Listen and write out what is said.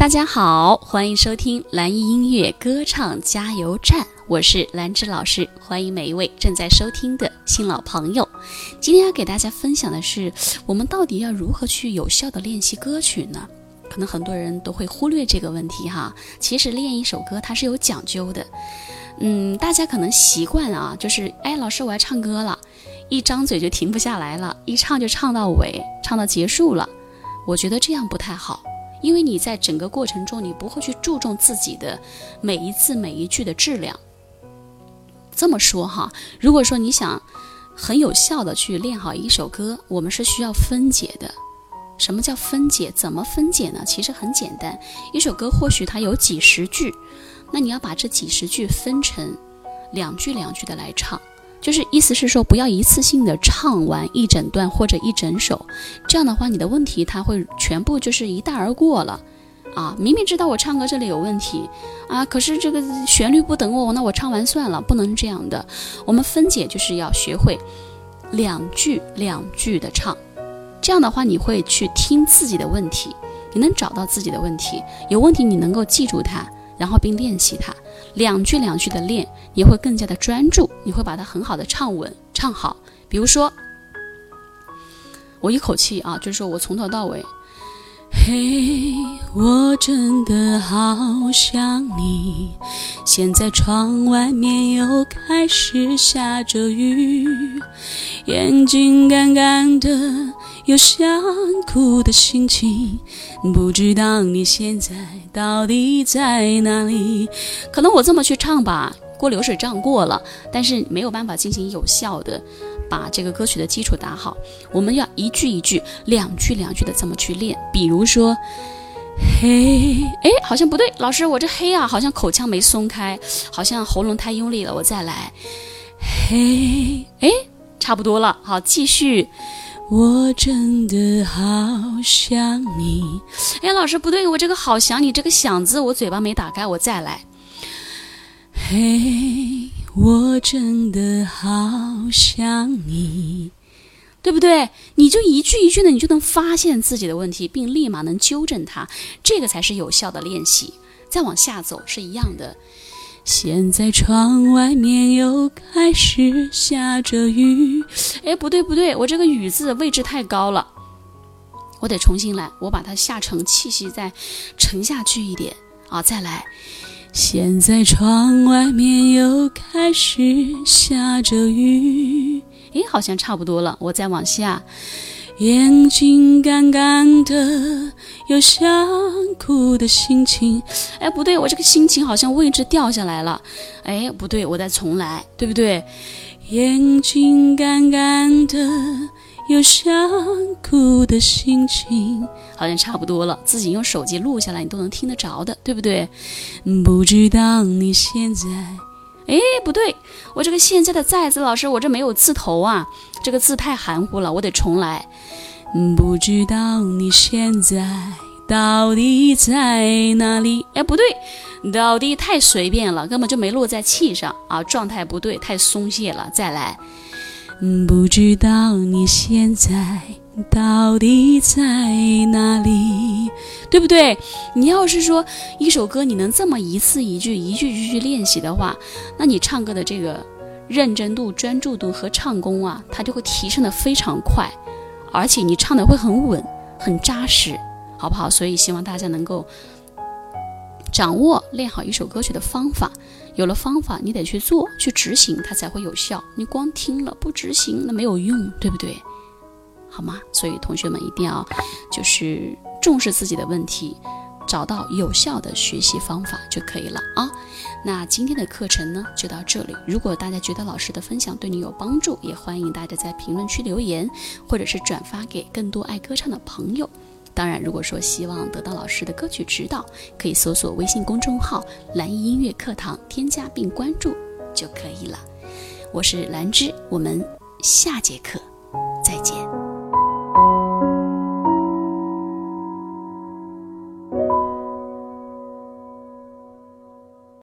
大家好，欢迎收听蓝音音乐歌唱加油站，我是兰芝老师，欢迎每一位正在收听的新老朋友。今天要给大家分享的是，我们到底要如何去有效的练习歌曲呢？可能很多人都会忽略这个问题哈。其实练一首歌它是有讲究的，嗯，大家可能习惯啊，就是哎，老师我要唱歌了，一张嘴就停不下来了，一唱就唱到尾，唱到结束了。我觉得这样不太好。因为你在整个过程中，你不会去注重自己的每一字每一句的质量。这么说哈，如果说你想很有效的去练好一首歌，我们是需要分解的。什么叫分解？怎么分解呢？其实很简单，一首歌或许它有几十句，那你要把这几十句分成两句两句的来唱。就是意思是说，不要一次性的唱完一整段或者一整首，这样的话，你的问题它会全部就是一带而过了，啊，明明知道我唱歌这里有问题，啊，可是这个旋律不等我，那我唱完算了，不能这样的。我们分解就是要学会两句两句的唱，这样的话，你会去听自己的问题，你能找到自己的问题，有问题你能够记住它。然后并练习它，两句两句的练，你会更加的专注，你会把它很好的唱稳唱好。比如说，我一口气啊，就是说我从头到尾，嘿，我真的好想你。现在窗外面又开始下着雨，眼睛干干的。有想哭的心情，不知道你现在到底在哪里？可能我这么去唱吧，过流水账过了，但是没有办法进行有效的把这个歌曲的基础打好。我们要一句一句、两句两句的这么去练。比如说，嘿，哎，好像不对，老师，我这嘿啊，好像口腔没松开，好像喉咙太用力了，我再来，嘿，哎，差不多了，好，继续。我真的好想你。哎，老师不对，我这个好想你这个想字，我嘴巴没打开，我再来。嘿，我真的好想你，对不对？你就一句一句的，你就能发现自己的问题，并立马能纠正它，这个才是有效的练习。再往下走是一样的。现在窗外面又开始下着雨，哎，不对不对，我这个雨字位置太高了，我得重新来，我把它下沉，气息再沉下去一点啊，再来。现在窗外面又开始下着雨，哎，好像差不多了，我再往下。眼睛干干的，有想哭的心情。哎，不对，我这个心情好像位置掉下来了。哎，不对，我再重来，对不对？眼睛干干的，有想哭的心情，好像差不多了。自己用手机录下来，你都能听得着的，对不对？不知道你现在。哎，不对，我这个现在的在字，老师，我这没有字头啊，这个字太含糊了，我得重来。不知道你现在到底在哪里？哎，不对，到底太随便了，根本就没落在气上啊，状态不对，太松懈了，再来。不知道你现在到底在哪里？对不对？你要是说一首歌，你能这么一字一句、一句一句练习的话，那你唱歌的这个认真度、专注度和唱功啊，它就会提升的非常快，而且你唱的会很稳、很扎实，好不好？所以希望大家能够掌握练好一首歌曲的方法。有了方法，你得去做、去执行，它才会有效。你光听了不执行，那没有用，对不对？好吗？所以同学们一定要就是重视自己的问题，找到有效的学习方法就可以了啊。那今天的课程呢就到这里。如果大家觉得老师的分享对你有帮助，也欢迎大家在评论区留言，或者是转发给更多爱歌唱的朋友。当然，如果说希望得到老师的歌曲指导，可以搜索微信公众号“蓝音音乐课堂”，添加并关注就可以了。我是兰芝，我们下节课。